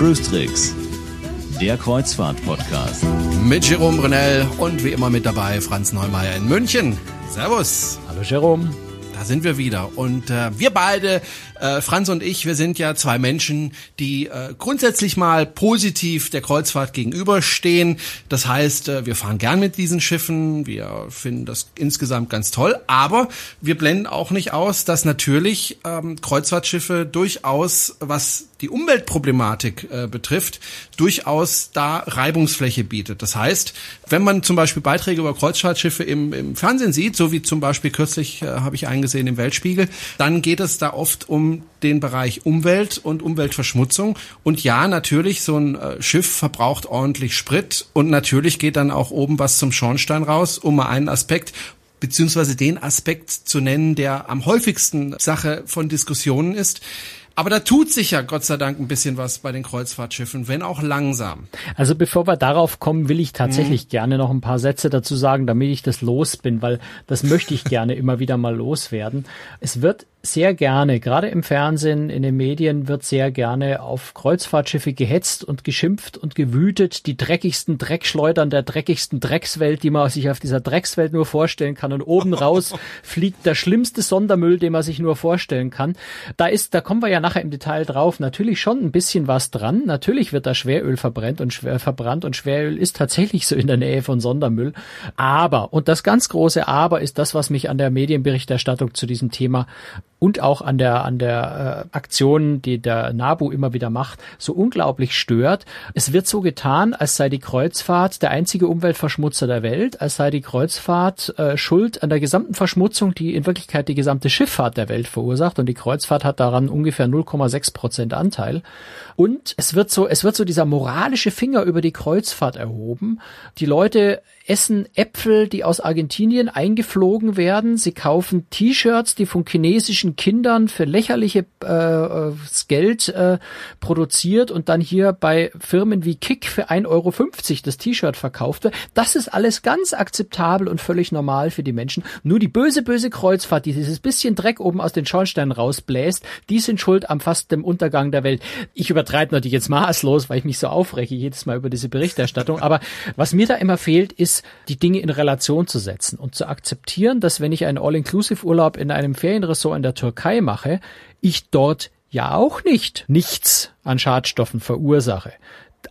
Cruise Tricks, der Kreuzfahrt-Podcast. Mit Jerome Brunel und wie immer mit dabei Franz Neumeier in München. Servus. Hallo Jerome. Da sind wir wieder. Und äh, wir beide, äh, Franz und ich, wir sind ja zwei Menschen, die äh, grundsätzlich mal positiv der Kreuzfahrt gegenüberstehen. Das heißt, äh, wir fahren gern mit diesen Schiffen, wir finden das insgesamt ganz toll, aber wir blenden auch nicht aus, dass natürlich ähm, Kreuzfahrtschiffe durchaus, was die Umweltproblematik äh, betrifft, durchaus da Reibungsfläche bietet. Das heißt, wenn man zum Beispiel Beiträge über Kreuzfahrtschiffe im, im Fernsehen sieht, so wie zum Beispiel kürzlich äh, habe ich eingesehen im Weltspiegel, dann geht es da oft um den Bereich Umwelt und Umweltverschmutzung. Und ja, natürlich, so ein äh, Schiff verbraucht ordentlich Sprit und natürlich geht dann auch oben was zum Schornstein raus, um mal einen Aspekt beziehungsweise den Aspekt zu nennen, der am häufigsten Sache von Diskussionen ist. Aber da tut sich ja Gott sei Dank ein bisschen was bei den Kreuzfahrtschiffen, wenn auch langsam. Also bevor wir darauf kommen, will ich tatsächlich mhm. gerne noch ein paar Sätze dazu sagen, damit ich das los bin, weil das möchte ich gerne immer wieder mal loswerden. Es wird sehr gerne, gerade im Fernsehen, in den Medien wird sehr gerne auf Kreuzfahrtschiffe gehetzt und geschimpft und gewütet, die dreckigsten Dreckschleudern der dreckigsten Dreckswelt, die man sich auf dieser Dreckswelt nur vorstellen kann und oben raus fliegt der schlimmste Sondermüll, den man sich nur vorstellen kann. Da ist, da kommen wir ja nachher im Detail drauf, natürlich schon ein bisschen was dran. Natürlich wird da Schweröl verbrennt und schwer verbrannt und Schweröl ist tatsächlich so in der Nähe von Sondermüll. Aber, und das ganz große Aber ist das, was mich an der Medienberichterstattung zu diesem Thema und auch an der an der äh, Aktion, die der NABU immer wieder macht, so unglaublich stört. Es wird so getan, als sei die Kreuzfahrt der einzige Umweltverschmutzer der Welt, als sei die Kreuzfahrt äh, schuld an der gesamten Verschmutzung, die in Wirklichkeit die gesamte Schifffahrt der Welt verursacht und die Kreuzfahrt hat daran ungefähr 0,6 Prozent Anteil. Und es wird so es wird so dieser moralische Finger über die Kreuzfahrt erhoben. Die Leute essen Äpfel, die aus Argentinien eingeflogen werden. Sie kaufen T-Shirts, die von chinesischen Kindern für lächerliche äh, Geld äh, produziert und dann hier bei Firmen wie Kick für 1,50 Euro das T-Shirt verkauft wird. Das ist alles ganz akzeptabel und völlig normal für die Menschen. Nur die böse, böse Kreuzfahrt, die dieses bisschen Dreck oben aus den Schornsteinen rausbläst, die sind schuld am fast dem Untergang der Welt. Ich übertreibe natürlich jetzt maßlos, weil ich mich so aufreche jedes Mal über diese Berichterstattung. Aber was mir da immer fehlt, ist die Dinge in Relation zu setzen und zu akzeptieren, dass wenn ich einen All-Inclusive-Urlaub in einem Ferienressort in der Türkei mache, ich dort ja auch nicht nichts an Schadstoffen verursache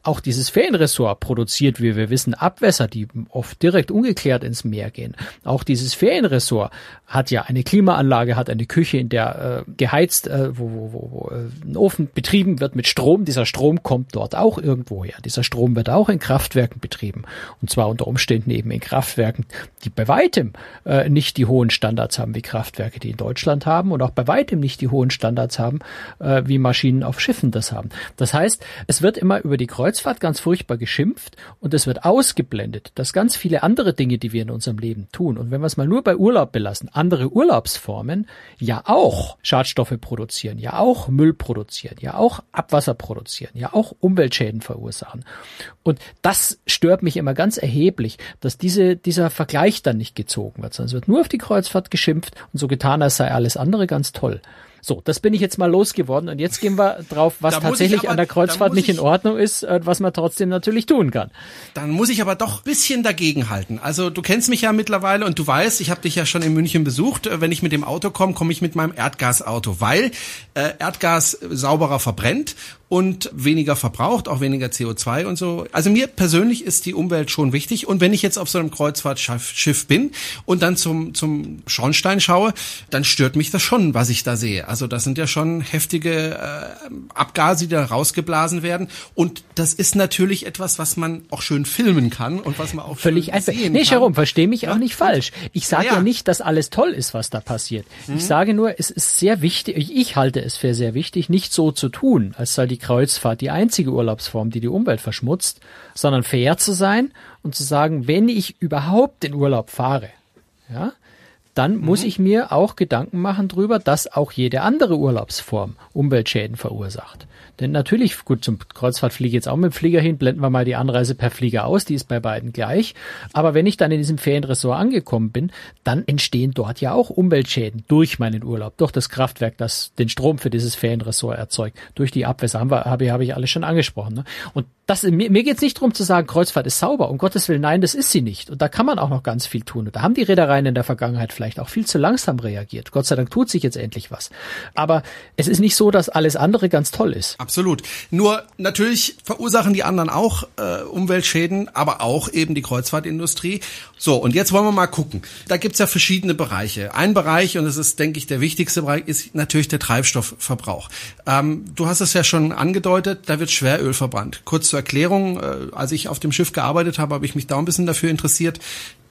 auch dieses Ferienressort produziert, wie wir wissen, Abwässer, die oft direkt ungeklärt ins Meer gehen. Auch dieses Ferienressort hat ja eine Klimaanlage, hat eine Küche, in der äh, geheizt, äh, wo, wo, wo, wo äh, ein Ofen betrieben wird mit Strom. Dieser Strom kommt dort auch irgendwo her. Dieser Strom wird auch in Kraftwerken betrieben. Und zwar unter Umständen eben in Kraftwerken, die bei weitem äh, nicht die hohen Standards haben wie Kraftwerke, die in Deutschland haben und auch bei weitem nicht die hohen Standards haben, äh, wie Maschinen auf Schiffen das haben. Das heißt, es wird immer über die Kreuzfahrt ganz furchtbar geschimpft und es wird ausgeblendet, dass ganz viele andere Dinge, die wir in unserem Leben tun, und wenn wir es mal nur bei Urlaub belassen, andere Urlaubsformen ja auch Schadstoffe produzieren, ja auch Müll produzieren, ja auch Abwasser produzieren, ja auch Umweltschäden verursachen. Und das stört mich immer ganz erheblich, dass diese, dieser Vergleich dann nicht gezogen wird, sondern es wird nur auf die Kreuzfahrt geschimpft und so getan, als sei alles andere ganz toll. So, das bin ich jetzt mal losgeworden und jetzt gehen wir drauf, was tatsächlich aber, an der Kreuzfahrt nicht in Ordnung ist, was man trotzdem natürlich tun kann. Dann muss ich aber doch bisschen dagegenhalten. Also du kennst mich ja mittlerweile und du weißt, ich habe dich ja schon in München besucht. Äh, wenn ich mit dem Auto komme, komme ich mit meinem Erdgasauto, weil äh, Erdgas sauberer verbrennt und weniger verbraucht, auch weniger CO2 und so. Also mir persönlich ist die Umwelt schon wichtig. Und wenn ich jetzt auf so einem Kreuzfahrtschiff bin und dann zum, zum Schornstein schaue, dann stört mich das schon, was ich da sehe. Also das sind ja schon heftige äh, Abgase, die da rausgeblasen werden. Und das ist natürlich etwas, was man auch schön filmen kann und was man auch völlig einfach. Sehen nee, Jerome, verstehe mich ja? auch nicht falsch. Ich sage ja. ja. nicht, dass alles toll ist, was da passiert. Mhm. Ich sage nur, es ist sehr wichtig, ich halte es für sehr wichtig, nicht so zu tun, als sei die Kreuzfahrt die einzige Urlaubsform, die die Umwelt verschmutzt, sondern fair zu sein und zu sagen, wenn ich überhaupt in Urlaub fahre, ja, dann muss ich mir auch Gedanken machen drüber, dass auch jede andere Urlaubsform Umweltschäden verursacht. Denn natürlich, gut, zum Kreuzfahrt fliege ich jetzt auch mit dem Flieger hin, blenden wir mal die Anreise per Flieger aus, die ist bei beiden gleich. Aber wenn ich dann in diesem Ferienressort angekommen bin, dann entstehen dort ja auch Umweltschäden durch meinen Urlaub, durch das Kraftwerk, das den Strom für dieses Ferienressort erzeugt, durch die Abwässer, haben wir, habe, ich, habe ich alles schon angesprochen. Ne? Und das, mir, mir geht es nicht darum zu sagen, Kreuzfahrt ist sauber. Um Gottes Willen, nein, das ist sie nicht. Und da kann man auch noch ganz viel tun. Und da haben die Reedereien in der Vergangenheit vielleicht auch viel zu langsam reagiert. Gott sei Dank tut sich jetzt endlich was. Aber es ist nicht so, dass alles andere ganz toll ist. Absolut. Nur natürlich verursachen die anderen auch äh, Umweltschäden, aber auch eben die Kreuzfahrtindustrie. So, und jetzt wollen wir mal gucken. Da gibt's ja verschiedene Bereiche. Ein Bereich, und das ist, denke ich, der wichtigste Bereich, ist natürlich der Treibstoffverbrauch. Ähm, du hast es ja schon angedeutet, da wird Schweröl verbrannt. Kurz zur Erklärung, äh, als ich auf dem Schiff gearbeitet habe, habe ich mich da ein bisschen dafür interessiert.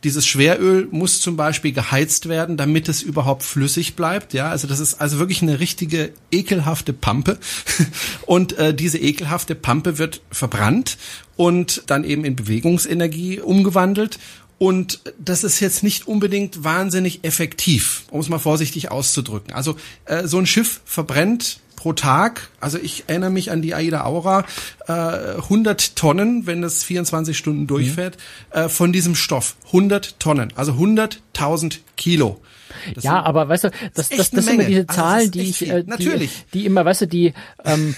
Dieses Schweröl muss zum Beispiel geheizt werden, damit es überhaupt flüssig bleibt. Ja, also das ist also wirklich eine richtige ekelhafte Pampe. Und äh, diese ekelhafte Pampe wird verbrannt und dann eben in Bewegungsenergie umgewandelt. Und das ist jetzt nicht unbedingt wahnsinnig effektiv, um es mal vorsichtig auszudrücken. Also äh, so ein Schiff verbrennt pro Tag, also ich erinnere mich an die Aida Aura, äh, 100 Tonnen, wenn das 24 Stunden durchfährt, mhm. äh, von diesem Stoff. 100 Tonnen, also 100.000 Kilo. Das ja, aber weißt du, das, das, das sind immer diese also Zahlen, also die ich, äh, die, die immer, weißt du, die, ähm,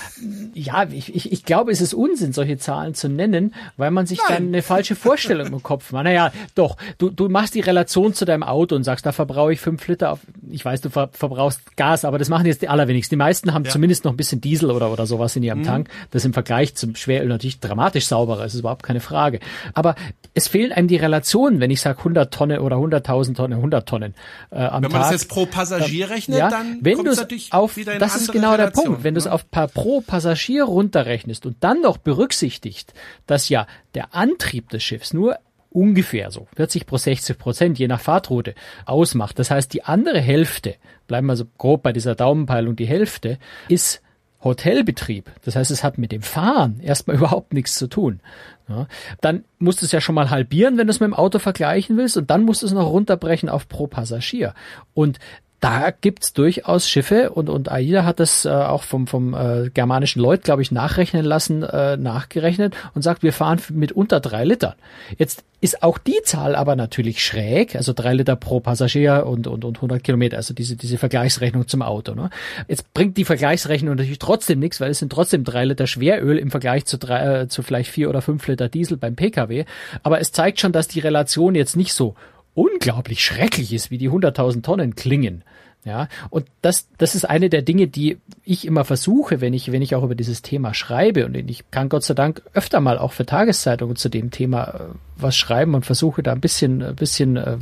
ja, ich, ich, ich glaube, es ist Unsinn, solche Zahlen zu nennen, weil man sich Nein. dann eine falsche Vorstellung im Kopf macht. Naja, doch, du, du machst die Relation zu deinem Auto und sagst, da verbrauche ich fünf Liter auf, ich weiß, du ver, verbrauchst Gas, aber das machen jetzt die allerwenigsten. Die meisten haben ja. zumindest noch ein bisschen Diesel oder, oder sowas in ihrem mhm. Tank. Das im Vergleich zum Schweröl natürlich dramatisch sauberer ist, ist überhaupt keine Frage. Aber es fehlen einem die Relationen, wenn ich sage 100 Tonnen oder 100.000 Tonnen, 100 Tonnen äh, am Wenn man Tag. das jetzt pro Passagier rechnet, ja, dann wenn kommt es natürlich auf, wieder in Das ist genau Relation, der Punkt. Wenn ne? du es auf per, pro Passagier runterrechnest und dann noch berücksichtigt, dass ja der Antrieb des Schiffs nur ungefähr so 40 pro 60 Prozent je nach Fahrtroute ausmacht. Das heißt, die andere Hälfte, bleiben wir so grob bei dieser Daumenpeilung, die Hälfte ist Hotelbetrieb. Das heißt, es hat mit dem Fahren erstmal überhaupt nichts zu tun. Ja, dann musst du es ja schon mal halbieren, wenn du es mit dem Auto vergleichen willst, und dann musst du es noch runterbrechen auf pro Passagier. Und da gibt's durchaus Schiffe und, und AIDA hat das äh, auch vom, vom äh, germanischen Lloyd, glaube ich, nachrechnen lassen, äh, nachgerechnet und sagt, wir fahren mit unter drei Litern. Jetzt ist auch die Zahl aber natürlich schräg, also drei Liter pro Passagier und, und, und 100 Kilometer, also diese, diese Vergleichsrechnung zum Auto. Ne? Jetzt bringt die Vergleichsrechnung natürlich trotzdem nichts, weil es sind trotzdem drei Liter Schweröl im Vergleich zu, drei, äh, zu vielleicht vier oder fünf Liter Diesel beim Pkw. Aber es zeigt schon, dass die Relation jetzt nicht so unglaublich schrecklich ist, wie die 100.000 Tonnen klingen. Ja, und das, das ist eine der Dinge, die ich immer versuche, wenn ich, wenn ich auch über dieses Thema schreibe. Und ich kann Gott sei Dank öfter mal auch für Tageszeitungen zu dem Thema äh, was schreiben und versuche da ein bisschen, ein bisschen äh,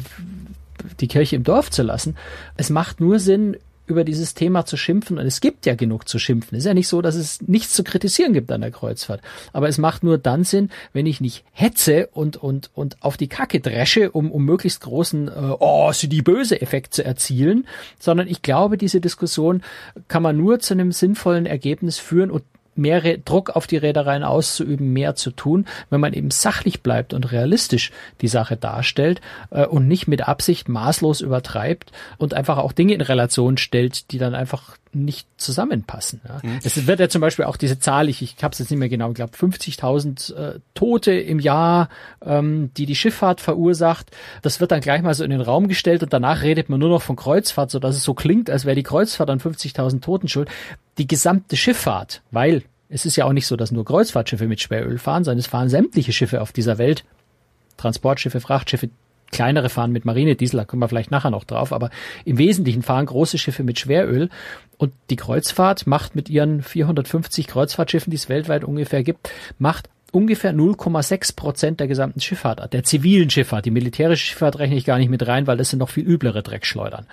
die Kirche im Dorf zu lassen. Es macht nur Sinn, über dieses Thema zu schimpfen. Und es gibt ja genug zu schimpfen. Es ist ja nicht so, dass es nichts zu kritisieren gibt an der Kreuzfahrt. Aber es macht nur dann Sinn, wenn ich nicht hetze und, und, und auf die Kacke dresche, um, um möglichst großen, äh, oh, sie die böse Effekt zu erzielen, sondern ich glaube, diese Diskussion kann man nur zu einem sinnvollen Ergebnis führen und mehr Druck auf die Reedereien auszuüben, mehr zu tun, wenn man eben sachlich bleibt und realistisch die Sache darstellt äh, und nicht mit Absicht maßlos übertreibt und einfach auch Dinge in Relation stellt, die dann einfach nicht zusammenpassen. Ja. Mhm. Es wird ja zum Beispiel auch diese Zahl, ich, ich habe es jetzt nicht mehr genau, ich glaube 50.000 äh, Tote im Jahr, ähm, die die Schifffahrt verursacht. Das wird dann gleich mal so in den Raum gestellt und danach redet man nur noch von Kreuzfahrt, so dass es so klingt, als wäre die Kreuzfahrt an 50.000 Toten schuld. Die gesamte Schifffahrt, weil es ist ja auch nicht so, dass nur Kreuzfahrtschiffe mit Schweröl fahren, sondern es fahren sämtliche Schiffe auf dieser Welt, Transportschiffe, Frachtschiffe, kleinere fahren mit Marinediesel, da kommen wir vielleicht nachher noch drauf, aber im Wesentlichen fahren große Schiffe mit Schweröl und die Kreuzfahrt macht mit ihren 450 Kreuzfahrtschiffen, die es weltweit ungefähr gibt, macht ungefähr 0,6 Prozent der gesamten Schifffahrt, der zivilen Schifffahrt. Die militärische Schifffahrt rechne ich gar nicht mit rein, weil das sind noch viel üblere Dreckschleudern.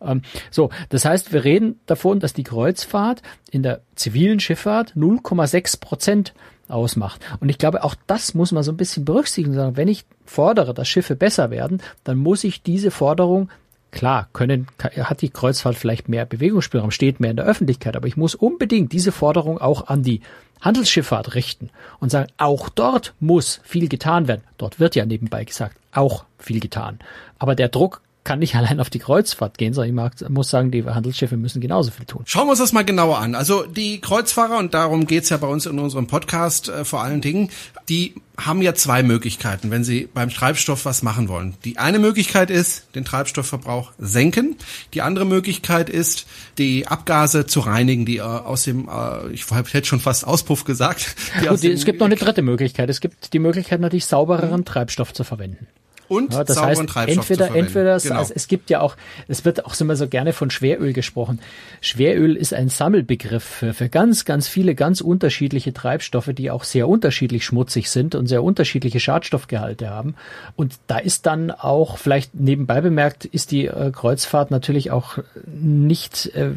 Ähm, so, das heißt, wir reden davon, dass die Kreuzfahrt in der zivilen Schifffahrt 0,6 Prozent ausmacht. Und ich glaube, auch das muss man so ein bisschen berücksichtigen. Sagen, wenn ich fordere, dass Schiffe besser werden, dann muss ich diese Forderung Klar, können, hat die Kreuzfahrt vielleicht mehr Bewegungsspielraum, steht mehr in der Öffentlichkeit, aber ich muss unbedingt diese Forderung auch an die Handelsschifffahrt richten und sagen, auch dort muss viel getan werden. Dort wird ja nebenbei gesagt, auch viel getan. Aber der Druck kann nicht allein auf die Kreuzfahrt gehen, sondern ich muss sagen, die Handelsschiffe müssen genauso viel tun. Schauen wir uns das mal genauer an. Also die Kreuzfahrer, und darum geht's ja bei uns in unserem Podcast äh, vor allen Dingen, die haben ja zwei Möglichkeiten, wenn sie beim Treibstoff was machen wollen. Die eine Möglichkeit ist, den Treibstoffverbrauch senken. Die andere Möglichkeit ist, die Abgase zu reinigen, die äh, aus dem, äh, ich hätte schon fast Auspuff gesagt. Gut, es gibt noch eine dritte Möglichkeit. Es gibt die Möglichkeit natürlich saubereren Treibstoff zu verwenden und ja, das sauberen heißt, Treibstoff entweder, zu verwenden. entweder, genau. also es gibt ja auch, es wird auch immer so gerne von Schweröl gesprochen. Schweröl ist ein Sammelbegriff für, für ganz, ganz viele ganz unterschiedliche Treibstoffe, die auch sehr unterschiedlich schmutzig sind und sehr unterschiedliche Schadstoffgehalte haben. Und da ist dann auch, vielleicht nebenbei bemerkt, ist die äh, Kreuzfahrt natürlich auch nicht äh,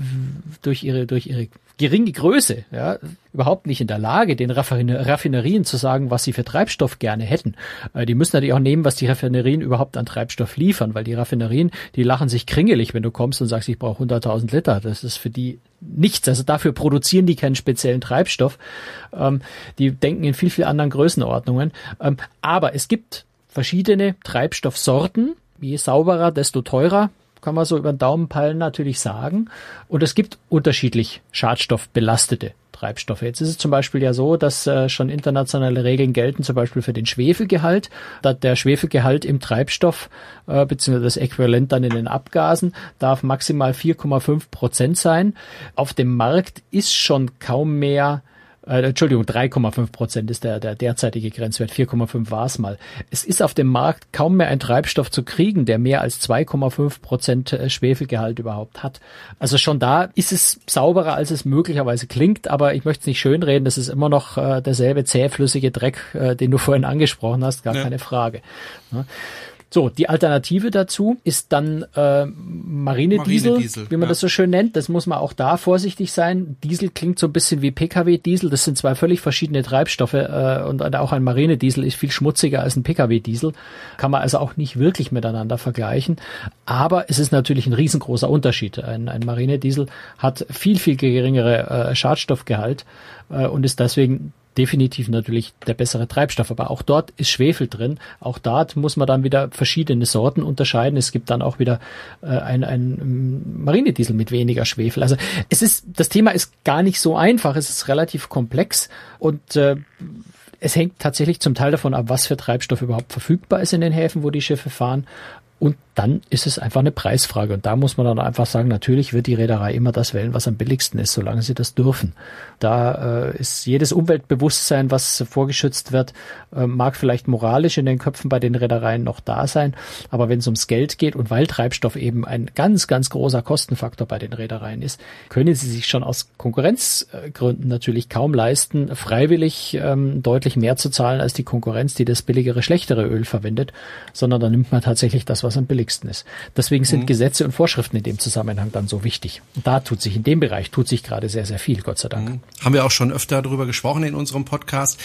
durch ihre, durch ihre geringe Größe, ja, überhaupt nicht in der Lage, den Raffinerien zu sagen, was sie für Treibstoff gerne hätten. Äh, die müssen natürlich auch nehmen, was die Raffinerien überhaupt an Treibstoff liefern, weil die Raffinerien, die lachen sich kringelig, wenn du kommst und sagst, ich brauche 100.000 Liter. Das ist für die nichts. Also dafür produzieren die keinen speziellen Treibstoff. Ähm, die denken in viel, viel anderen Größenordnungen. Ähm, aber es gibt verschiedene Treibstoffsorten. Je sauberer, desto teurer kann man so über den Daumen peilen natürlich sagen. Und es gibt unterschiedlich schadstoffbelastete Treibstoffe. Jetzt ist es zum Beispiel ja so, dass äh, schon internationale Regeln gelten, zum Beispiel für den Schwefelgehalt. Da der Schwefelgehalt im Treibstoff äh, beziehungsweise das Äquivalent dann in den Abgasen darf maximal 4,5 Prozent sein. Auf dem Markt ist schon kaum mehr äh, Entschuldigung, 3,5 Prozent ist der, der derzeitige Grenzwert, 4,5 war es mal. Es ist auf dem Markt kaum mehr ein Treibstoff zu kriegen, der mehr als 2,5 Prozent äh, Schwefelgehalt überhaupt hat. Also schon da ist es sauberer, als es möglicherweise klingt, aber ich möchte es nicht schönreden, das ist immer noch äh, derselbe zähflüssige Dreck, äh, den du vorhin angesprochen hast, gar ja. keine Frage. Ja. So, die Alternative dazu ist dann äh, Marinediesel, Marinediesel wie man ja. das so schön nennt. Das muss man auch da vorsichtig sein. Diesel klingt so ein bisschen wie Pkw-Diesel. Das sind zwei völlig verschiedene Treibstoffe äh, und auch ein Marinediesel ist viel schmutziger als ein Pkw-Diesel. Kann man also auch nicht wirklich miteinander vergleichen. Aber es ist natürlich ein riesengroßer Unterschied. Ein, ein Marinediesel hat viel, viel geringere äh, Schadstoffgehalt äh, und ist deswegen definitiv natürlich der bessere Treibstoff. Aber auch dort ist Schwefel drin. Auch dort muss man dann wieder verschiedene Sorten unterscheiden. Es gibt dann auch wieder äh, ein, ein Marinediesel mit weniger Schwefel. Also es ist, das Thema ist gar nicht so einfach. Es ist relativ komplex und äh, es hängt tatsächlich zum Teil davon ab, was für Treibstoff überhaupt verfügbar ist in den Häfen, wo die Schiffe fahren. Und dann ist es einfach eine Preisfrage. Und da muss man dann einfach sagen, natürlich wird die Reederei immer das wählen, was am billigsten ist, solange sie das dürfen. Da äh, ist jedes Umweltbewusstsein, was vorgeschützt wird, äh, mag vielleicht moralisch in den Köpfen bei den Reedereien noch da sein. Aber wenn es ums Geld geht und weil Treibstoff eben ein ganz, ganz großer Kostenfaktor bei den Reedereien ist, können sie sich schon aus Konkurrenzgründen natürlich kaum leisten, freiwillig ähm, deutlich mehr zu zahlen als die Konkurrenz, die das billigere, schlechtere Öl verwendet, sondern dann nimmt man tatsächlich das, was am billigsten billigsten ist. Deswegen sind mhm. Gesetze und Vorschriften in dem Zusammenhang dann so wichtig. Und da tut sich in dem Bereich tut sich gerade sehr, sehr viel, Gott sei Dank. Mhm. Haben wir auch schon öfter darüber gesprochen in unserem Podcast.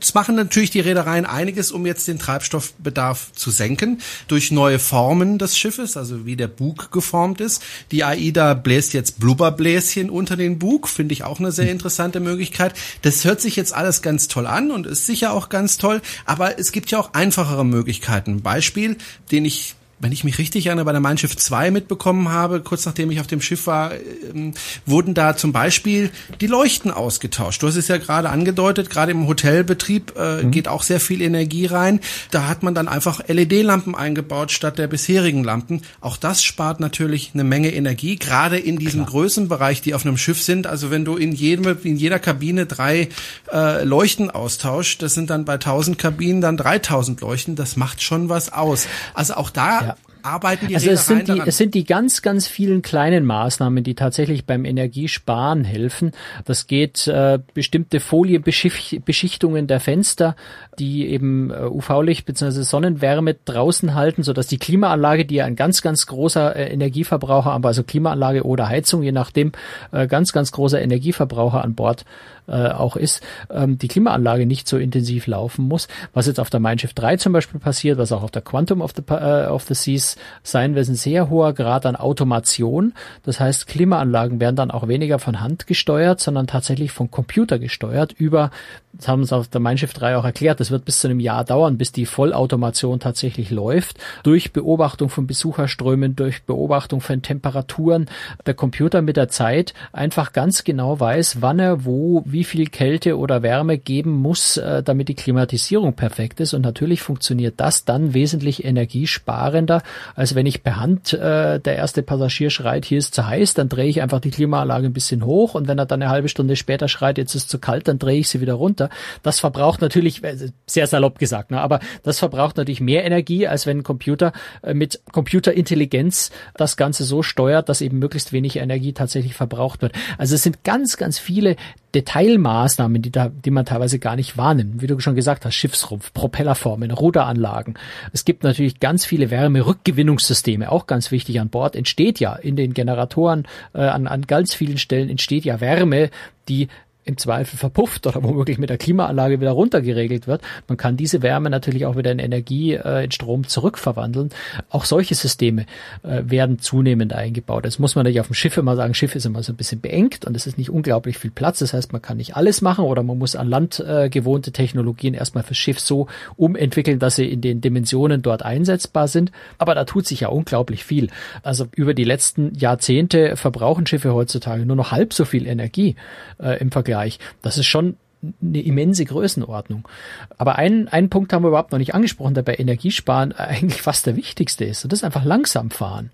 Es machen natürlich die Reedereien einiges, um jetzt den Treibstoffbedarf zu senken durch neue Formen des Schiffes, also wie der Bug geformt ist. Die AIDA bläst jetzt Blubberbläschen unter den Bug, finde ich auch eine sehr hm. interessante Möglichkeit. Das hört sich jetzt alles ganz toll an und ist sicher auch ganz toll, aber es gibt ja auch einfachere Möglichkeiten. Beispiel, den ich wenn ich mich richtig erinnere, bei der Mein Schiff 2 mitbekommen habe, kurz nachdem ich auf dem Schiff war, ähm, wurden da zum Beispiel die Leuchten ausgetauscht. Du hast es ja gerade angedeutet, gerade im Hotelbetrieb äh, mhm. geht auch sehr viel Energie rein. Da hat man dann einfach LED-Lampen eingebaut statt der bisherigen Lampen. Auch das spart natürlich eine Menge Energie, gerade in diesem Klar. Größenbereich, die auf einem Schiff sind. Also wenn du in jedem, in jeder Kabine drei äh, Leuchten austauscht, das sind dann bei 1000 Kabinen dann 3000 Leuchten. Das macht schon was aus. Also auch da ja arbeiten die Also es sind die, es sind die ganz, ganz vielen kleinen Maßnahmen, die tatsächlich beim Energiesparen helfen. Das geht äh, bestimmte Folienbeschichtungen der Fenster, die eben äh, UV-Licht bzw. Sonnenwärme draußen halten, sodass die Klimaanlage, die ja ein ganz, ganz großer äh, Energieverbraucher, aber also Klimaanlage oder Heizung, je nachdem, äh, ganz, ganz großer Energieverbraucher an Bord äh, auch ist, ähm, die Klimaanlage nicht so intensiv laufen muss. Was jetzt auf der Mein Schiff 3 zum Beispiel passiert, was auch auf der Quantum of the, äh, of the Seas es sein, wird ein sehr hoher Grad an Automation. Das heißt, Klimaanlagen werden dann auch weniger von Hand gesteuert, sondern tatsächlich vom Computer gesteuert über, das haben uns auf der Mein Schiff 3 auch erklärt, das wird bis zu einem Jahr dauern, bis die Vollautomation tatsächlich läuft, durch Beobachtung von Besucherströmen, durch Beobachtung von Temperaturen. Der Computer mit der Zeit einfach ganz genau weiß, wann er wo, wie viel Kälte oder Wärme geben muss, äh, damit die Klimatisierung perfekt ist. Und natürlich funktioniert das dann wesentlich energiesparender, als wenn ich per Hand äh, der erste Passagier schreit, hier ist zu heiß, dann drehe ich einfach die Klimaanlage ein bisschen hoch und wenn er dann eine halbe Stunde später schreit, jetzt ist zu kalt, dann drehe ich sie wieder runter. Das verbraucht natürlich, äh, sehr salopp gesagt, ne, aber das verbraucht natürlich mehr Energie, als wenn ein Computer äh, mit Computerintelligenz das Ganze so steuert, dass eben möglichst wenig Energie tatsächlich verbraucht wird. Also es sind ganz, ganz viele Detailmaßnahmen, die da, die man teilweise gar nicht wahrnimmt. Wie du schon gesagt hast, Schiffsrumpf, Propellerformen, Ruderanlagen. Es gibt natürlich ganz viele Wärmerückgewinnungssysteme, auch ganz wichtig an Bord. Entsteht ja in den Generatoren äh, an, an ganz vielen Stellen entsteht ja Wärme, die im Zweifel verpufft oder womöglich mit der Klimaanlage wieder runtergeregelt wird. Man kann diese Wärme natürlich auch wieder in Energie, äh, in Strom zurückverwandeln. Auch solche Systeme äh, werden zunehmend eingebaut. Das muss man natürlich auf dem Schiff immer sagen. Schiff ist immer so ein bisschen beengt und es ist nicht unglaublich viel Platz. Das heißt, man kann nicht alles machen oder man muss an Land äh, gewohnte Technologien erstmal fürs Schiff so umentwickeln, dass sie in den Dimensionen dort einsetzbar sind. Aber da tut sich ja unglaublich viel. Also über die letzten Jahrzehnte verbrauchen Schiffe heutzutage nur noch halb so viel Energie äh, im Vergleich Bereich. Das ist schon eine immense Größenordnung. Aber einen, einen Punkt haben wir überhaupt noch nicht angesprochen, der bei Energiesparen eigentlich fast der wichtigste ist. Und das ist einfach langsam fahren.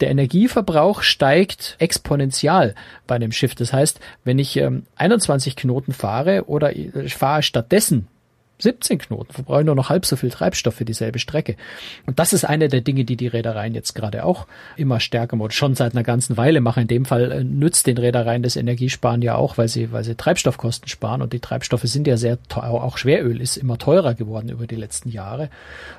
Der Energieverbrauch steigt exponentiell bei einem Schiff. Das heißt, wenn ich ähm, 21 Knoten fahre oder fahre stattdessen 17 Knoten, verbrauchen nur noch halb so viel Treibstoff für dieselbe Strecke. Und das ist eine der Dinge, die die Reedereien jetzt gerade auch immer stärker und schon seit einer ganzen Weile machen. In dem Fall äh, nützt den Reedereien das Energiesparen ja auch, weil sie, weil sie Treibstoffkosten sparen. Und die Treibstoffe sind ja sehr teuer, auch Schweröl ist immer teurer geworden über die letzten Jahre,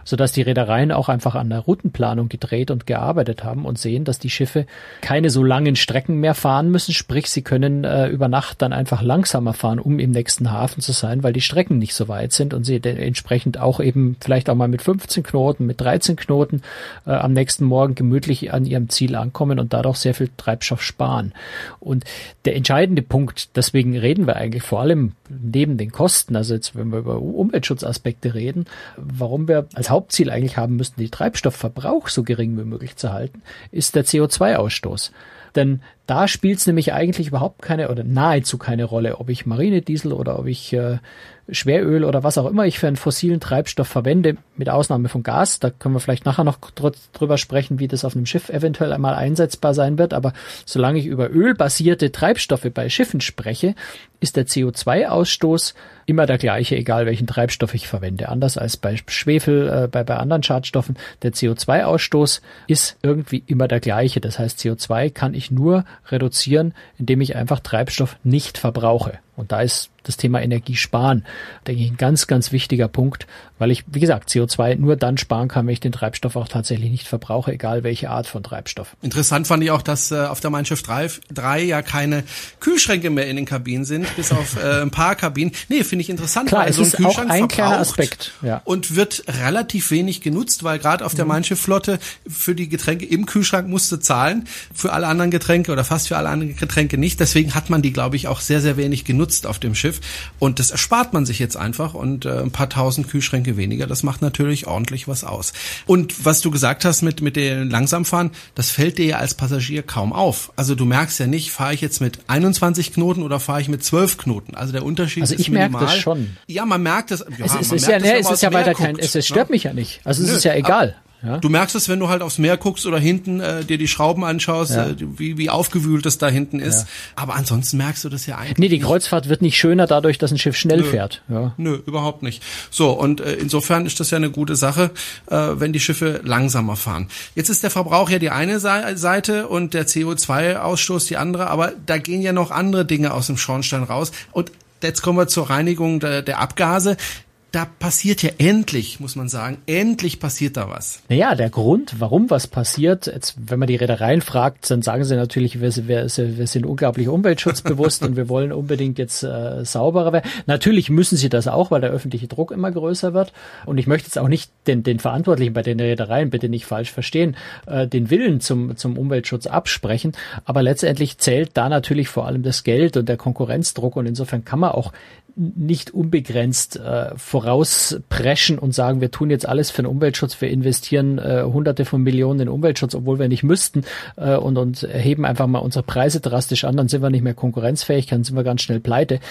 sodass die Reedereien auch einfach an der Routenplanung gedreht und gearbeitet haben und sehen, dass die Schiffe keine so langen Strecken mehr fahren müssen, sprich sie können äh, über Nacht dann einfach langsamer fahren, um im nächsten Hafen zu sein, weil die Strecken nicht so weit sind sind und sie entsprechend auch eben vielleicht auch mal mit 15 Knoten, mit 13 Knoten äh, am nächsten Morgen gemütlich an ihrem Ziel ankommen und dadurch sehr viel Treibstoff sparen. Und der entscheidende Punkt, deswegen reden wir eigentlich vor allem neben den Kosten, also jetzt wenn wir über Umweltschutzaspekte reden, warum wir als Hauptziel eigentlich haben müssten, die Treibstoffverbrauch so gering wie möglich zu halten, ist der CO2-Ausstoß. Denn da spielt es nämlich eigentlich überhaupt keine oder nahezu keine Rolle, ob ich Marinediesel oder ob ich äh, Schweröl oder was auch immer ich für einen fossilen Treibstoff verwende, mit Ausnahme von Gas. Da können wir vielleicht nachher noch dr drüber sprechen, wie das auf einem Schiff eventuell einmal einsetzbar sein wird. Aber solange ich über ölbasierte Treibstoffe bei Schiffen spreche, ist der CO2-Ausstoß immer der gleiche, egal welchen Treibstoff ich verwende. Anders als bei Schwefel, äh, bei, bei anderen Schadstoffen. Der CO2-Ausstoß ist irgendwie immer der gleiche. Das heißt, CO2 kann ich nur reduzieren, indem ich einfach Treibstoff nicht verbrauche. Und da ist das Thema Energiesparen, denke ich, ein ganz, ganz wichtiger Punkt, weil ich, wie gesagt, CO2 nur dann sparen kann, wenn ich den Treibstoff auch tatsächlich nicht verbrauche, egal welche Art von Treibstoff. Interessant fand ich auch, dass äh, auf der Mein Schiff 3, 3 ja keine Kühlschränke mehr in den Kabinen sind, bis auf äh, ein paar Kabinen. Nee, finde ich interessant, Klar, weil es so ein ist Kühlschrank auch ein kleiner Aspekt. Ja. Und wird relativ wenig genutzt, weil gerade auf der mhm. Mein Flotte für die Getränke im Kühlschrank musste zahlen, für alle anderen Getränke oder fast für alle anderen Getränke nicht. Deswegen hat man die, glaube ich, auch sehr, sehr wenig genutzt auf dem Schiff. Und das erspart man sich jetzt einfach und äh, ein paar tausend Kühlschränke weniger, das macht natürlich ordentlich was aus. Und was du gesagt hast mit, mit dem Langsamfahren, das fällt dir ja als Passagier kaum auf. Also du merkst ja nicht, fahre ich jetzt mit 21 Knoten oder fahre ich mit 12 Knoten. Also der Unterschied also ist ich merke das schon. Ja, man merkt das. Ja, es ist, ist ja, es ist ja weiter kein, es, es stört ne? mich ja nicht. Also es Nö, ist ja egal. Ja? Du merkst es, wenn du halt aufs Meer guckst oder hinten äh, dir die Schrauben anschaust, ja. äh, wie, wie aufgewühlt das da hinten ist. Ja. Aber ansonsten merkst du das ja eigentlich. Nee, die Kreuzfahrt wird nicht schöner dadurch, dass ein Schiff schnell Nö. fährt. Ja. Nö, überhaupt nicht. So, und äh, insofern ist das ja eine gute Sache, äh, wenn die Schiffe langsamer fahren. Jetzt ist der Verbrauch ja die eine Seite und der CO2-Ausstoß die andere, aber da gehen ja noch andere Dinge aus dem Schornstein raus. Und jetzt kommen wir zur Reinigung der, der Abgase da passiert ja endlich, muss man sagen, endlich passiert da was. Naja, der Grund, warum was passiert, jetzt, wenn man die Reedereien fragt, dann sagen sie natürlich, wir, wir, wir sind unglaublich umweltschutzbewusst und wir wollen unbedingt jetzt äh, sauberer werden. Natürlich müssen sie das auch, weil der öffentliche Druck immer größer wird. Und ich möchte jetzt auch nicht den, den Verantwortlichen bei den Reedereien, bitte nicht falsch verstehen, äh, den Willen zum, zum Umweltschutz absprechen. Aber letztendlich zählt da natürlich vor allem das Geld und der Konkurrenzdruck. Und insofern kann man auch nicht unbegrenzt äh, vorauspreschen und sagen, wir tun jetzt alles für den Umweltschutz, wir investieren äh, hunderte von Millionen in Umweltschutz, obwohl wir nicht müssten äh, und, und heben einfach mal unsere Preise drastisch an, dann sind wir nicht mehr konkurrenzfähig, dann sind wir ganz schnell pleite.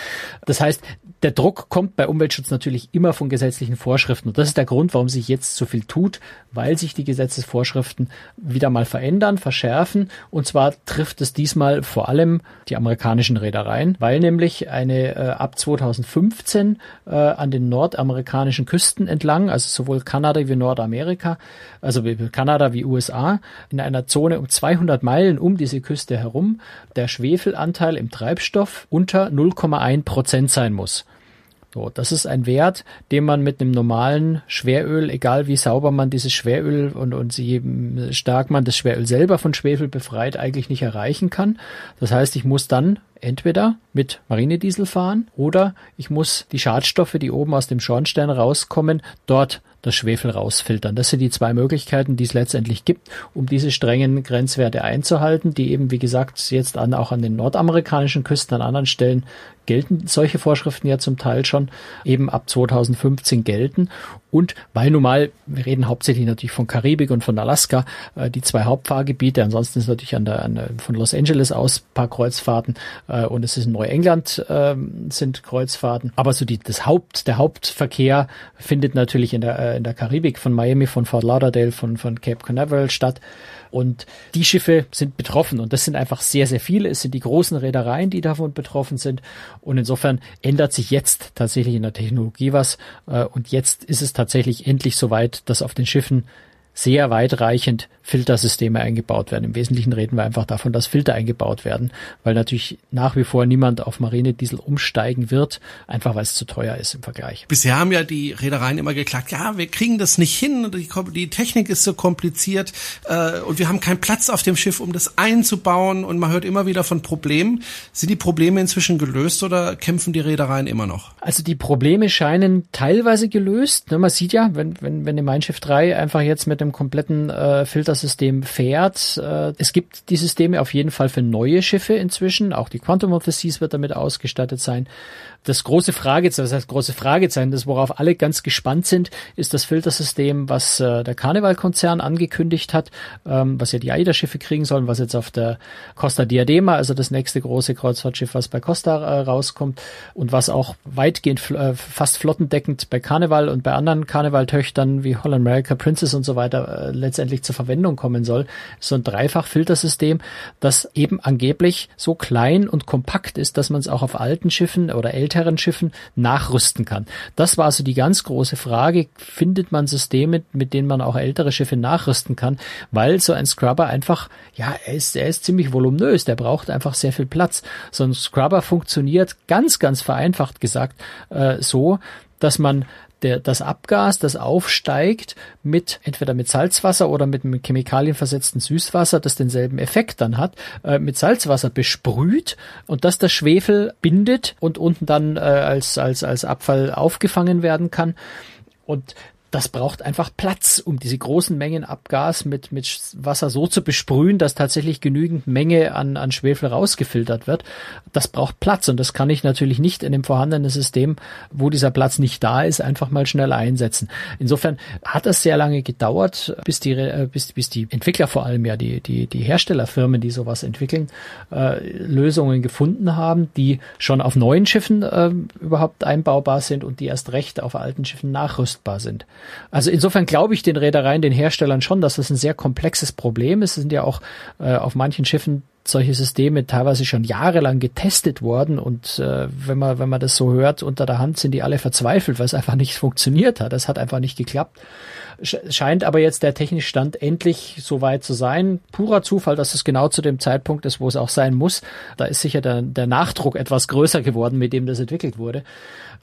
Das heißt, der Druck kommt bei Umweltschutz natürlich immer von gesetzlichen Vorschriften. Und das ist der Grund, warum sich jetzt so viel tut, weil sich die Gesetzesvorschriften wieder mal verändern, verschärfen. Und zwar trifft es diesmal vor allem die amerikanischen Reedereien, weil nämlich eine äh, ab 2015 äh, an den nordamerikanischen Küsten entlang, also sowohl Kanada wie Nordamerika, also Kanada wie USA, in einer Zone um 200 Meilen um diese Küste herum, der Schwefelanteil im Treibstoff unter 0,1 Prozent sein muss. So, das ist ein Wert, den man mit einem normalen Schweröl, egal wie sauber man dieses Schweröl und, und wie stark man das Schweröl selber von Schwefel befreit, eigentlich nicht erreichen kann. Das heißt, ich muss dann entweder mit Marinediesel fahren oder ich muss die Schadstoffe, die oben aus dem Schornstein rauskommen, dort das Schwefel rausfiltern. Das sind die zwei Möglichkeiten, die es letztendlich gibt, um diese strengen Grenzwerte einzuhalten, die eben, wie gesagt, jetzt an, auch an den nordamerikanischen Küsten an anderen Stellen gelten solche Vorschriften ja zum Teil schon eben ab 2015 gelten. Und weil nun mal, wir reden hauptsächlich natürlich von Karibik und von Alaska, äh, die zwei Hauptfahrgebiete, ansonsten ist natürlich an der, an der, von Los Angeles aus paar Kreuzfahrten äh, und es ist in Neuengland äh, sind Kreuzfahrten. Aber so die, das Haupt, der Hauptverkehr findet natürlich in der, äh, in der Karibik von Miami, von Fort Lauderdale, von, von Cape Canaveral statt. Und die Schiffe sind betroffen und das sind einfach sehr, sehr viele. Es sind die großen Reedereien, die davon betroffen sind. Und insofern ändert sich jetzt tatsächlich in der Technologie was. Äh, und jetzt ist es tatsächlich endlich soweit, dass auf den Schiffen sehr weitreichend Filtersysteme eingebaut werden. Im Wesentlichen reden wir einfach davon, dass Filter eingebaut werden, weil natürlich nach wie vor niemand auf Marinediesel umsteigen wird, einfach weil es zu teuer ist im Vergleich. Bisher haben ja die Reedereien immer geklagt, ja, wir kriegen das nicht hin, die, die Technik ist so kompliziert äh, und wir haben keinen Platz auf dem Schiff, um das einzubauen und man hört immer wieder von Problemen. Sind die Probleme inzwischen gelöst oder kämpfen die Reedereien immer noch? Also die Probleme scheinen teilweise gelöst. Ne, man sieht ja, wenn, wenn, wenn Mein Schiff 3 einfach jetzt mit dem kompletten äh, Filter System fährt. Äh, es gibt die Systeme auf jeden Fall für neue Schiffe inzwischen. Auch die Quantum of the Seas wird damit ausgestattet sein. Das große Fragezeichen, das heißt große Fragezeichen, das worauf alle ganz gespannt sind, ist das Filtersystem, was äh, der Carnival-Konzern angekündigt hat, ähm, was ja die AIDA-Schiffe kriegen sollen, was jetzt auf der Costa Diadema, also das nächste große Kreuzfahrtschiff, was bei Costa äh, rauskommt und was auch weitgehend äh, fast flottendeckend bei Carnival und bei anderen Carnival-Töchtern wie Holland America Princess und so weiter äh, letztendlich zur Verwendung kommen soll. So ein Dreifach-Filtersystem, das eben angeblich so klein und kompakt ist, dass man es auch auf alten Schiffen oder älteren älteren Schiffen nachrüsten kann. Das war also die ganz große Frage. Findet man Systeme, mit denen man auch ältere Schiffe nachrüsten kann? Weil so ein Scrubber einfach, ja, er ist, er ist ziemlich voluminös. Der braucht einfach sehr viel Platz. So ein Scrubber funktioniert ganz, ganz vereinfacht gesagt äh, so, dass man der, das Abgas, das aufsteigt, mit entweder mit Salzwasser oder mit einem chemikalienversetzten Süßwasser, das denselben Effekt dann hat, äh, mit Salzwasser besprüht und dass das Schwefel bindet und unten dann äh, als, als, als Abfall aufgefangen werden kann. Und das braucht einfach Platz, um diese großen Mengen Abgas mit, mit Wasser so zu besprühen, dass tatsächlich genügend Menge an, an Schwefel rausgefiltert wird. Das braucht Platz und das kann ich natürlich nicht in dem vorhandenen System, wo dieser Platz nicht da ist, einfach mal schnell einsetzen. Insofern hat es sehr lange gedauert, bis die, äh, bis, bis die Entwickler vor allem ja, die, die, die Herstellerfirmen, die sowas entwickeln, äh, Lösungen gefunden haben, die schon auf neuen Schiffen äh, überhaupt einbaubar sind und die erst recht auf alten Schiffen nachrüstbar sind. Also insofern glaube ich den Reedereien, den Herstellern schon, dass das ein sehr komplexes Problem ist. Es sind ja auch äh, auf manchen Schiffen solche Systeme teilweise schon jahrelang getestet worden und äh, wenn man wenn man das so hört unter der Hand sind die alle verzweifelt, weil es einfach nicht funktioniert hat. Es hat einfach nicht geklappt. Scheint aber jetzt der technische Stand endlich so weit zu sein. Purer Zufall, dass es genau zu dem Zeitpunkt ist, wo es auch sein muss. Da ist sicher der, der Nachdruck etwas größer geworden, mit dem das entwickelt wurde.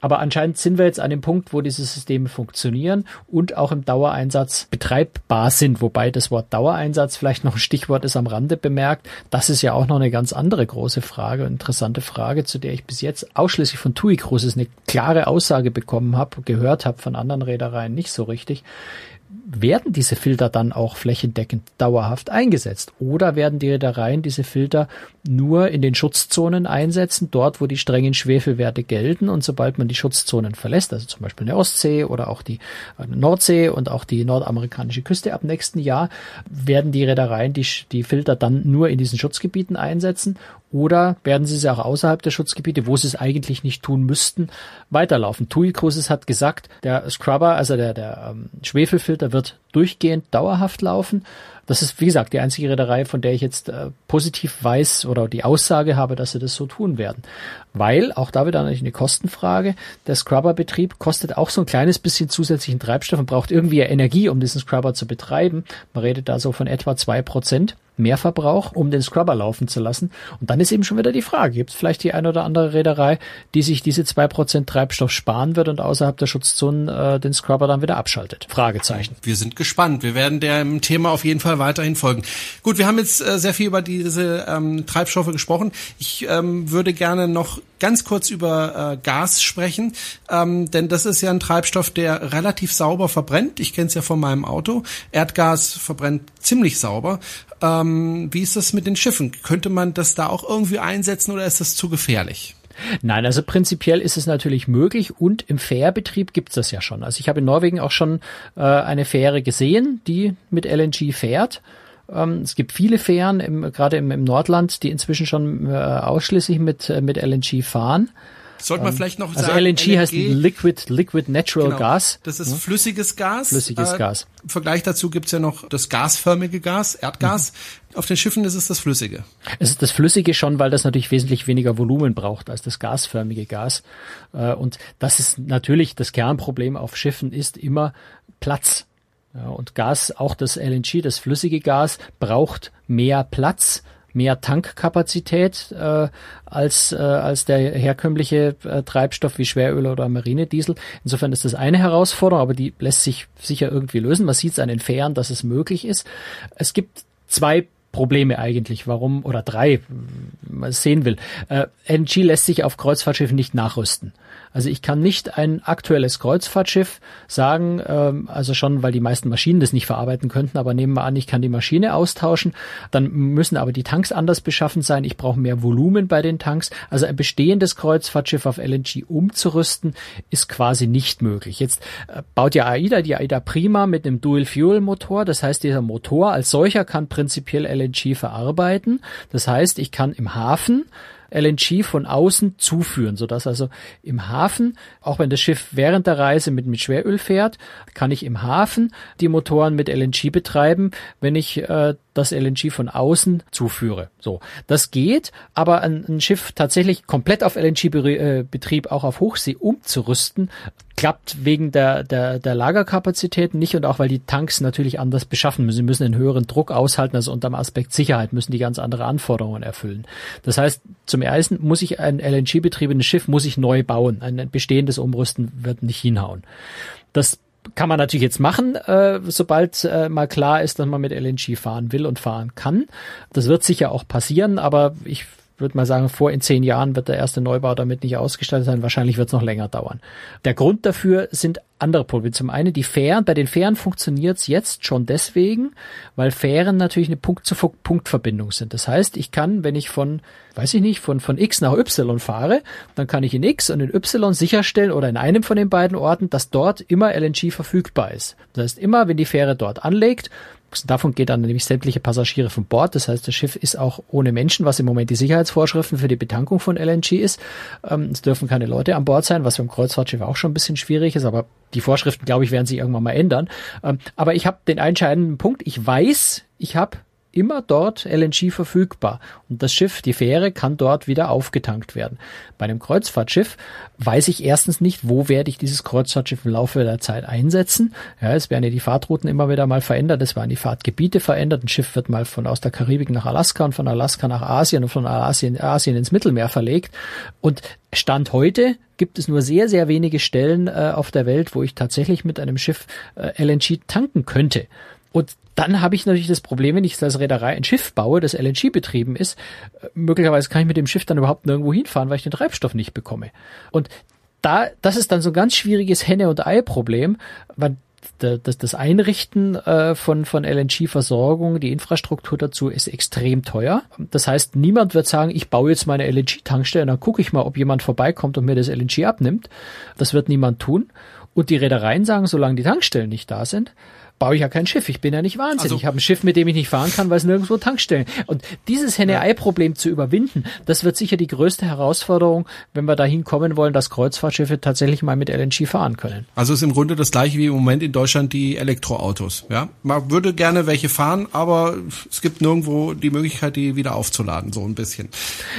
Aber anscheinend sind wir jetzt an dem Punkt, wo diese Systeme funktionieren und auch im Dauereinsatz betreibbar sind. Wobei das Wort Dauereinsatz vielleicht noch ein Stichwort ist am Rande bemerkt. Das ist ja auch noch eine ganz andere große Frage, interessante Frage, zu der ich bis jetzt ausschließlich von TUI Cruises eine klare Aussage bekommen habe, gehört habe von anderen Reedereien nicht so richtig werden diese Filter dann auch flächendeckend dauerhaft eingesetzt? Oder werden die Reedereien diese Filter nur in den Schutzzonen einsetzen, dort wo die strengen Schwefelwerte gelten und sobald man die Schutzzonen verlässt, also zum Beispiel eine Ostsee oder auch die äh, Nordsee und auch die nordamerikanische Küste ab nächsten Jahr, werden die Reedereien die, die Filter dann nur in diesen Schutzgebieten einsetzen oder werden sie sie auch außerhalb der Schutzgebiete, wo sie es eigentlich nicht tun müssten, weiterlaufen? TUI Cruises hat gesagt, der Scrubber, also der, der ähm, Schwefelfilter wird durchgehend dauerhaft laufen. Das ist, wie gesagt, die einzige Reederei, von der ich jetzt äh, positiv weiß oder die Aussage habe, dass sie das so tun werden. Weil, auch da wieder natürlich eine Kostenfrage, der Scrubberbetrieb kostet auch so ein kleines bisschen zusätzlichen Treibstoff und braucht irgendwie Energie, um diesen Scrubber zu betreiben. Man redet da so von etwa zwei Prozent. Mehrverbrauch, um den Scrubber laufen zu lassen. Und dann ist eben schon wieder die Frage, gibt es vielleicht die ein oder andere Reederei, die sich diese zwei Prozent Treibstoff sparen wird und außerhalb der Schutzzonen äh, den Scrubber dann wieder abschaltet? Fragezeichen. Wir sind gespannt. Wir werden dem Thema auf jeden Fall weiterhin folgen. Gut, wir haben jetzt äh, sehr viel über diese ähm, Treibstoffe gesprochen. Ich ähm, würde gerne noch ganz kurz über äh, Gas sprechen, ähm, denn das ist ja ein Treibstoff, der relativ sauber verbrennt. Ich kenne es ja von meinem Auto. Erdgas verbrennt ziemlich sauber. Ähm, wie ist das mit den Schiffen? Könnte man das da auch irgendwie einsetzen oder ist das zu gefährlich? Nein, also prinzipiell ist es natürlich möglich und im Fährbetrieb gibt's das ja schon. Also ich habe in Norwegen auch schon äh, eine Fähre gesehen, die mit LNG fährt. Ähm, es gibt viele Fähren, im, gerade im, im Nordland, die inzwischen schon äh, ausschließlich mit, äh, mit LNG fahren. Sollte man ähm, vielleicht noch also sagen. Also LNG, LNG heißt Liquid, Liquid Natural genau, Gas. Das ist flüssiges Gas. Flüssiges äh, Gas. Im Vergleich dazu gibt's ja noch das gasförmige Gas, Erdgas. Mhm. Auf den Schiffen ist es das Flüssige. Es ist das Flüssige schon, weil das natürlich wesentlich weniger Volumen braucht als das gasförmige Gas. Äh, und das ist natürlich das Kernproblem auf Schiffen ist immer Platz. Und Gas, auch das LNG, das flüssige Gas, braucht mehr Platz mehr Tankkapazität äh, als, äh, als der herkömmliche äh, Treibstoff wie Schweröl oder Marinediesel. Insofern ist das eine Herausforderung, aber die lässt sich sicher irgendwie lösen. Man sieht es an den Fähren, dass es möglich ist. Es gibt zwei Probleme eigentlich, warum, oder drei, sehen will. Äh, LNG lässt sich auf Kreuzfahrtschiffen nicht nachrüsten. Also ich kann nicht ein aktuelles Kreuzfahrtschiff sagen, ähm, also schon, weil die meisten Maschinen das nicht verarbeiten könnten, aber nehmen wir an, ich kann die Maschine austauschen, dann müssen aber die Tanks anders beschaffen sein, ich brauche mehr Volumen bei den Tanks. Also ein bestehendes Kreuzfahrtschiff auf LNG umzurüsten, ist quasi nicht möglich. Jetzt äh, baut ja AIDA die AIDA Prima mit einem Dual-Fuel-Motor, das heißt, dieser Motor als solcher kann prinzipiell LNG verarbeiten. Das heißt, ich kann im Hafen LNG von außen zuführen, sodass also im Hafen, auch wenn das Schiff während der Reise mit, mit Schweröl fährt, kann ich im Hafen die Motoren mit LNG betreiben, wenn ich äh, das LNG von außen zuführe. So, das geht, aber ein, ein Schiff tatsächlich komplett auf LNG-Betrieb auch auf Hochsee umzurüsten, klappt wegen der, der, der Lagerkapazitäten nicht und auch weil die Tanks natürlich anders beschaffen müssen. Sie müssen einen höheren Druck aushalten, also unter dem Aspekt Sicherheit müssen die ganz andere Anforderungen erfüllen. Das heißt, zum ersten muss ich ein LNG-betriebenes Schiff muss ich neu bauen. Ein bestehendes Umrüsten wird nicht hinhauen. Das kann man natürlich jetzt machen, äh, sobald äh, mal klar ist, dass man mit LNG fahren will und fahren kann. Das wird sicher auch passieren, aber ich würde mal sagen, vor in zehn Jahren wird der erste Neubau damit nicht ausgestattet sein. Wahrscheinlich wird es noch länger dauern. Der Grund dafür sind andere Probleme. Zum einen die Fähren. Bei den Fähren funktioniert es jetzt schon deswegen, weil Fähren natürlich eine Punkt-zu-Punkt-Verbindung sind. Das heißt, ich kann, wenn ich von, weiß ich nicht, von, von X nach Y fahre, dann kann ich in X und in Y sicherstellen oder in einem von den beiden Orten, dass dort immer LNG verfügbar ist. Das heißt, immer, wenn die Fähre dort anlegt, Davon geht dann nämlich sämtliche Passagiere von Bord. Das heißt, das Schiff ist auch ohne Menschen, was im Moment die Sicherheitsvorschriften für die Betankung von LNG ist. Ähm, es dürfen keine Leute an Bord sein, was beim Kreuzfahrtschiff auch schon ein bisschen schwierig ist, aber die Vorschriften, glaube ich, werden sich irgendwann mal ändern. Ähm, aber ich habe den entscheidenden Punkt. Ich weiß, ich habe immer dort LNG verfügbar. Und das Schiff, die Fähre, kann dort wieder aufgetankt werden. Bei einem Kreuzfahrtschiff weiß ich erstens nicht, wo werde ich dieses Kreuzfahrtschiff im Laufe der Zeit einsetzen. Ja, es werden ja die Fahrtrouten immer wieder mal verändert, es werden die Fahrtgebiete verändert. Ein Schiff wird mal von aus der Karibik nach Alaska und von Alaska nach Asien und von Asien, Asien ins Mittelmeer verlegt. Und Stand heute gibt es nur sehr, sehr wenige Stellen äh, auf der Welt, wo ich tatsächlich mit einem Schiff äh, LNG tanken könnte. Und dann habe ich natürlich das Problem, wenn ich als Reederei ein Schiff baue, das LNG betrieben ist, äh, möglicherweise kann ich mit dem Schiff dann überhaupt nirgendwo hinfahren, weil ich den Treibstoff nicht bekomme. Und da, das ist dann so ein ganz schwieriges Henne- und Ei-Problem, weil das, das Einrichten äh, von, von LNG-Versorgung, die Infrastruktur dazu ist extrem teuer. Das heißt, niemand wird sagen, ich baue jetzt meine LNG-Tankstelle und dann gucke ich mal, ob jemand vorbeikommt und mir das LNG abnimmt. Das wird niemand tun. Und die Reedereien sagen, solange die Tankstellen nicht da sind, baue ich ja kein Schiff. Ich bin ja nicht wahnsinnig. Also, ich habe ein Schiff, mit dem ich nicht fahren kann, weil es nirgendwo Tankstellen. Und dieses Henne-Ei-Problem zu überwinden, das wird sicher die größte Herausforderung, wenn wir dahin kommen wollen, dass Kreuzfahrtschiffe tatsächlich mal mit LNG fahren können. Also ist im Grunde das gleiche wie im Moment in Deutschland die Elektroautos. Ja, man würde gerne welche fahren, aber es gibt nirgendwo die Möglichkeit, die wieder aufzuladen, so ein bisschen.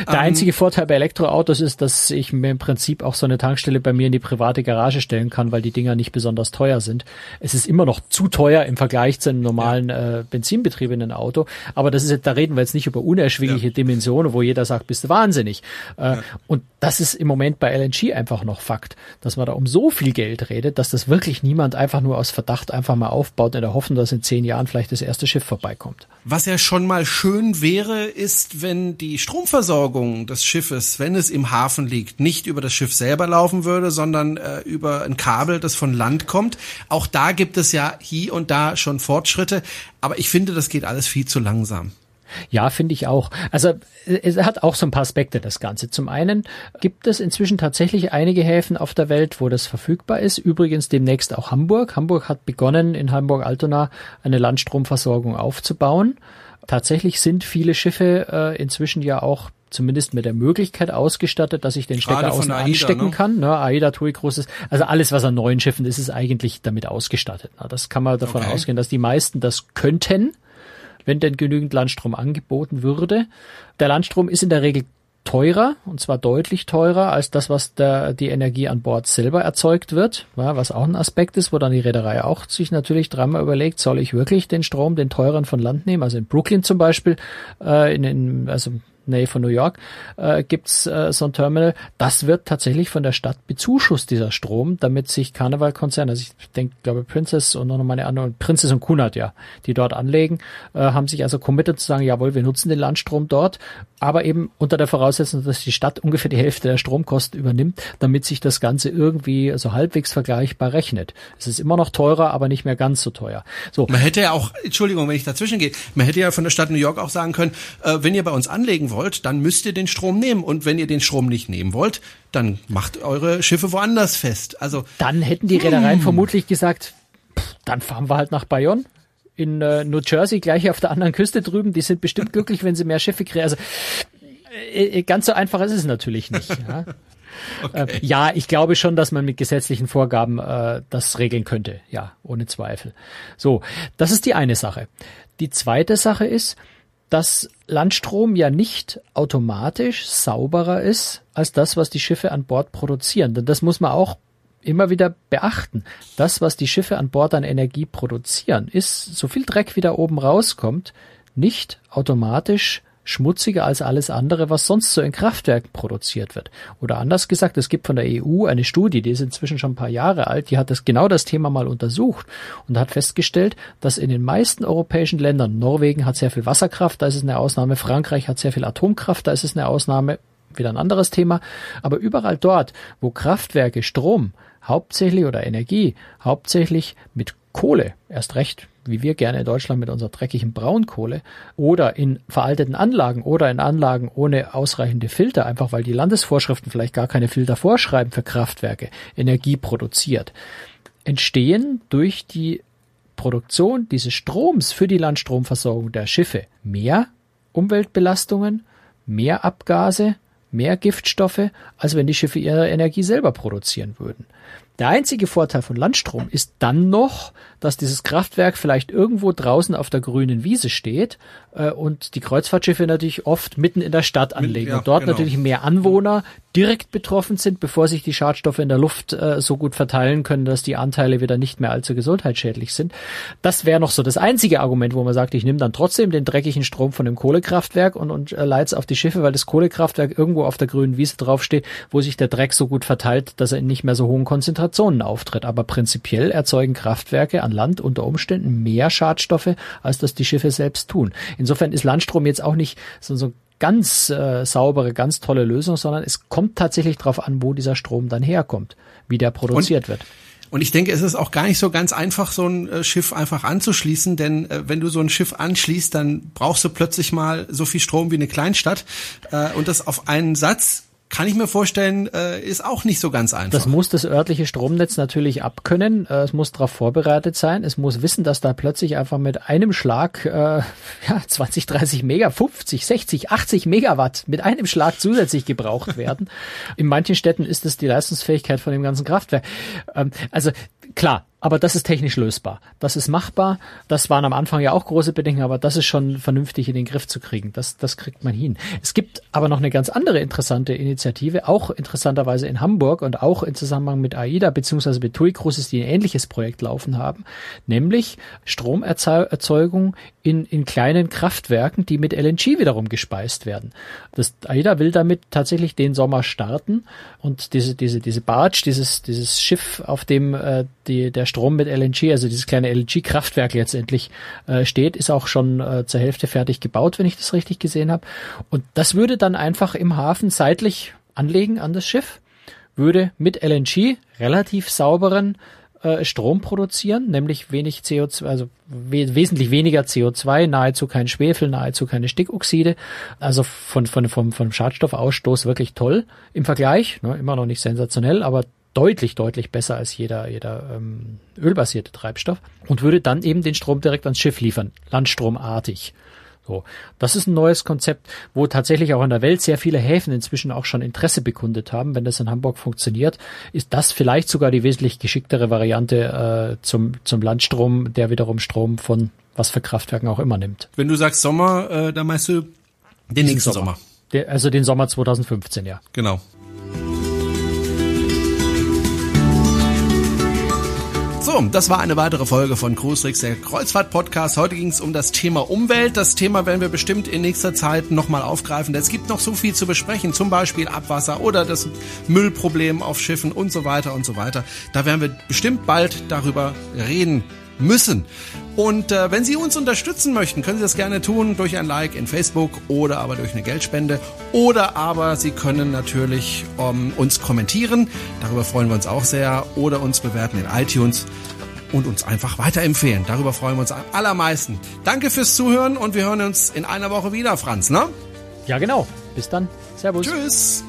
Der ähm, einzige Vorteil bei Elektroautos ist, dass ich mir im Prinzip auch so eine Tankstelle bei mir in die private Garage stellen kann, weil die Dinger nicht besonders teuer sind. Es ist immer noch zu teuer teuer im Vergleich zu einem normalen äh, benzinbetriebenen Auto. Aber das ist jetzt, da reden wir jetzt nicht über unerschwingliche ja. Dimensionen, wo jeder sagt, bist du wahnsinnig. Äh, ja. Und das ist im Moment bei LNG einfach noch Fakt, dass man da um so viel Geld redet, dass das wirklich niemand einfach nur aus Verdacht einfach mal aufbaut in der Hoffnung, dass in zehn Jahren vielleicht das erste Schiff vorbeikommt. Was ja schon mal schön wäre, ist, wenn die Stromversorgung des Schiffes, wenn es im Hafen liegt, nicht über das Schiff selber laufen würde, sondern äh, über ein Kabel, das von Land kommt. Auch da gibt es ja hier und da schon Fortschritte, aber ich finde, das geht alles viel zu langsam. Ja, finde ich auch. Also es hat auch so ein paar Aspekte, das Ganze. Zum einen gibt es inzwischen tatsächlich einige Häfen auf der Welt, wo das verfügbar ist. Übrigens demnächst auch Hamburg. Hamburg hat begonnen, in Hamburg-Altona eine Landstromversorgung aufzubauen. Tatsächlich sind viele Schiffe äh, inzwischen ja auch zumindest mit der Möglichkeit ausgestattet, dass ich den Stecker außen AIDA, anstecken ne? kann. Ne, AIDA TUI großes, also alles, was an neuen Schiffen ist, ist eigentlich damit ausgestattet. Na, das kann man davon okay. ausgehen, dass die meisten das könnten wenn denn genügend Landstrom angeboten würde. Der Landstrom ist in der Regel teurer, und zwar deutlich teurer als das, was der, die Energie an Bord selber erzeugt wird, ja, was auch ein Aspekt ist, wo dann die Reederei auch sich natürlich dreimal überlegt, soll ich wirklich den Strom, den teuren von Land nehmen? Also in Brooklyn zum Beispiel, äh, in, in also Nähe von New York, äh, gibt's äh, so ein Terminal. Das wird tatsächlich von der Stadt bezuschusst, dieser Strom, damit sich Karnevalkonzerne, also ich denke, glaube Princess und noch meine anderen, Princess und Kunert, ja, die dort anlegen, äh, haben sich also committed zu sagen, jawohl, wir nutzen den Landstrom dort, aber eben unter der Voraussetzung, dass die Stadt ungefähr die Hälfte der Stromkosten übernimmt, damit sich das Ganze irgendwie so also halbwegs vergleichbar rechnet. Es ist immer noch teurer, aber nicht mehr ganz so teuer. So. Man hätte ja auch, Entschuldigung, wenn ich dazwischen gehe, man hätte ja von der Stadt New York auch sagen können, äh, wenn ihr bei uns anlegen wollt, wollt, dann müsst ihr den Strom nehmen. Und wenn ihr den Strom nicht nehmen wollt, dann macht eure Schiffe woanders fest. Also dann hätten die Reedereien hm. vermutlich gesagt, pff, dann fahren wir halt nach Bayonne in äh, New Jersey, gleich auf der anderen Küste drüben. Die sind bestimmt glücklich, wenn sie mehr Schiffe kriegen. Also äh, äh, ganz so einfach ist es natürlich nicht. Ja. Okay. Äh, ja, ich glaube schon, dass man mit gesetzlichen Vorgaben äh, das regeln könnte. Ja, ohne Zweifel. So, das ist die eine Sache. Die zweite Sache ist, dass Landstrom ja nicht automatisch sauberer ist als das, was die Schiffe an Bord produzieren. Denn das muss man auch immer wieder beachten. Das, was die Schiffe an Bord an Energie produzieren, ist, so viel Dreck wie da oben rauskommt, nicht automatisch schmutziger als alles andere, was sonst so in Kraftwerken produziert wird. Oder anders gesagt, es gibt von der EU eine Studie, die ist inzwischen schon ein paar Jahre alt, die hat das genau das Thema mal untersucht und hat festgestellt, dass in den meisten europäischen Ländern, Norwegen hat sehr viel Wasserkraft, da ist es eine Ausnahme, Frankreich hat sehr viel Atomkraft, da ist es eine Ausnahme, wieder ein anderes Thema, aber überall dort, wo Kraftwerke Strom hauptsächlich oder Energie hauptsächlich mit Kohle, erst recht wie wir gerne in Deutschland mit unserer dreckigen Braunkohle oder in veralteten Anlagen oder in Anlagen ohne ausreichende Filter, einfach weil die Landesvorschriften vielleicht gar keine Filter vorschreiben für Kraftwerke, Energie produziert, entstehen durch die Produktion dieses Stroms für die Landstromversorgung der Schiffe mehr Umweltbelastungen, mehr Abgase, mehr Giftstoffe, als wenn die Schiffe ihre Energie selber produzieren würden. Der einzige Vorteil von Landstrom ist dann noch, dass dieses Kraftwerk vielleicht irgendwo draußen auf der grünen Wiese steht äh, und die Kreuzfahrtschiffe natürlich oft mitten in der Stadt anlegen ja, und dort genau. natürlich mehr Anwohner direkt betroffen sind, bevor sich die Schadstoffe in der Luft äh, so gut verteilen können, dass die Anteile wieder nicht mehr allzu gesundheitsschädlich sind. Das wäre noch so das einzige Argument, wo man sagt, ich nehme dann trotzdem den dreckigen Strom von dem Kohlekraftwerk und, und äh, leite es auf die Schiffe, weil das Kohlekraftwerk irgendwo auf der grünen Wiese draufsteht, wo sich der Dreck so gut verteilt, dass er in nicht mehr so hohen Konzentrationen auftritt. Aber prinzipiell erzeugen Kraftwerke an Land unter Umständen mehr Schadstoffe, als das die Schiffe selbst tun. Insofern ist Landstrom jetzt auch nicht so, so ganz äh, saubere, ganz tolle Lösung, sondern es kommt tatsächlich darauf an, wo dieser Strom dann herkommt, wie der produziert Und wird. Und ich denke, es ist auch gar nicht so ganz einfach, so ein äh, Schiff einfach anzuschließen, denn äh, wenn du so ein Schiff anschließt, dann brauchst du plötzlich mal so viel Strom wie eine Kleinstadt äh, und das auf einen Satz kann ich mir vorstellen, äh, ist auch nicht so ganz einfach. Das muss das örtliche Stromnetz natürlich abkönnen. Äh, es muss darauf vorbereitet sein. Es muss wissen, dass da plötzlich einfach mit einem Schlag äh, ja, 20, 30 Mega, 50, 60, 80 Megawatt mit einem Schlag zusätzlich gebraucht werden. In manchen Städten ist es die Leistungsfähigkeit von dem ganzen Kraftwerk. Ähm, also klar, aber das ist technisch lösbar. Das ist machbar. Das waren am Anfang ja auch große Bedenken, aber das ist schon vernünftig in den Griff zu kriegen. Das, das kriegt man hin. Es gibt aber noch eine ganz andere interessante Initiative, auch interessanterweise in Hamburg und auch im Zusammenhang mit AIDA bzw. mit TUI Cruises, die ein ähnliches Projekt laufen haben, nämlich Stromerzeugung in, in kleinen Kraftwerken, die mit LNG wiederum gespeist werden. Das AIDA will damit tatsächlich den Sommer starten und diese, diese, diese Barge, dieses, dieses Schiff, auf dem äh, die, der Strom mit LNG, also dieses kleine LNG-Kraftwerk letztendlich äh, steht, ist auch schon äh, zur Hälfte fertig gebaut, wenn ich das richtig gesehen habe. Und das würde dann einfach im Hafen seitlich anlegen an das Schiff, würde mit LNG relativ sauberen äh, Strom produzieren, nämlich wenig CO2, also we wesentlich weniger CO2, nahezu kein Schwefel, nahezu keine Stickoxide, also von, von, vom, vom Schadstoffausstoß wirklich toll im Vergleich, ne, immer noch nicht sensationell, aber deutlich, deutlich besser als jeder, jeder ähm, ölbasierte Treibstoff und würde dann eben den Strom direkt ans Schiff liefern, landstromartig. So, das ist ein neues Konzept, wo tatsächlich auch in der Welt sehr viele Häfen inzwischen auch schon Interesse bekundet haben. Wenn das in Hamburg funktioniert, ist das vielleicht sogar die wesentlich geschicktere Variante äh, zum, zum Landstrom, der wiederum Strom von was für Kraftwerken auch immer nimmt. Wenn du sagst Sommer, äh, dann meinst du den nächsten Sommer. Sommer. Der, also den Sommer 2015, ja. Genau. So, das war eine weitere Folge von Cruistrix, der Kreuzfahrt-Podcast. Heute ging es um das Thema Umwelt. Das Thema werden wir bestimmt in nächster Zeit nochmal aufgreifen. Es gibt noch so viel zu besprechen, zum Beispiel Abwasser oder das Müllproblem auf Schiffen und so weiter und so weiter. Da werden wir bestimmt bald darüber reden müssen. Und äh, wenn Sie uns unterstützen möchten, können Sie das gerne tun durch ein Like in Facebook oder aber durch eine Geldspende. Oder aber Sie können natürlich ähm, uns kommentieren. Darüber freuen wir uns auch sehr. Oder uns bewerten in iTunes und uns einfach weiterempfehlen. Darüber freuen wir uns am allermeisten. Danke fürs Zuhören und wir hören uns in einer Woche wieder, Franz, ne? Ja, genau. Bis dann. Servus. Tschüss.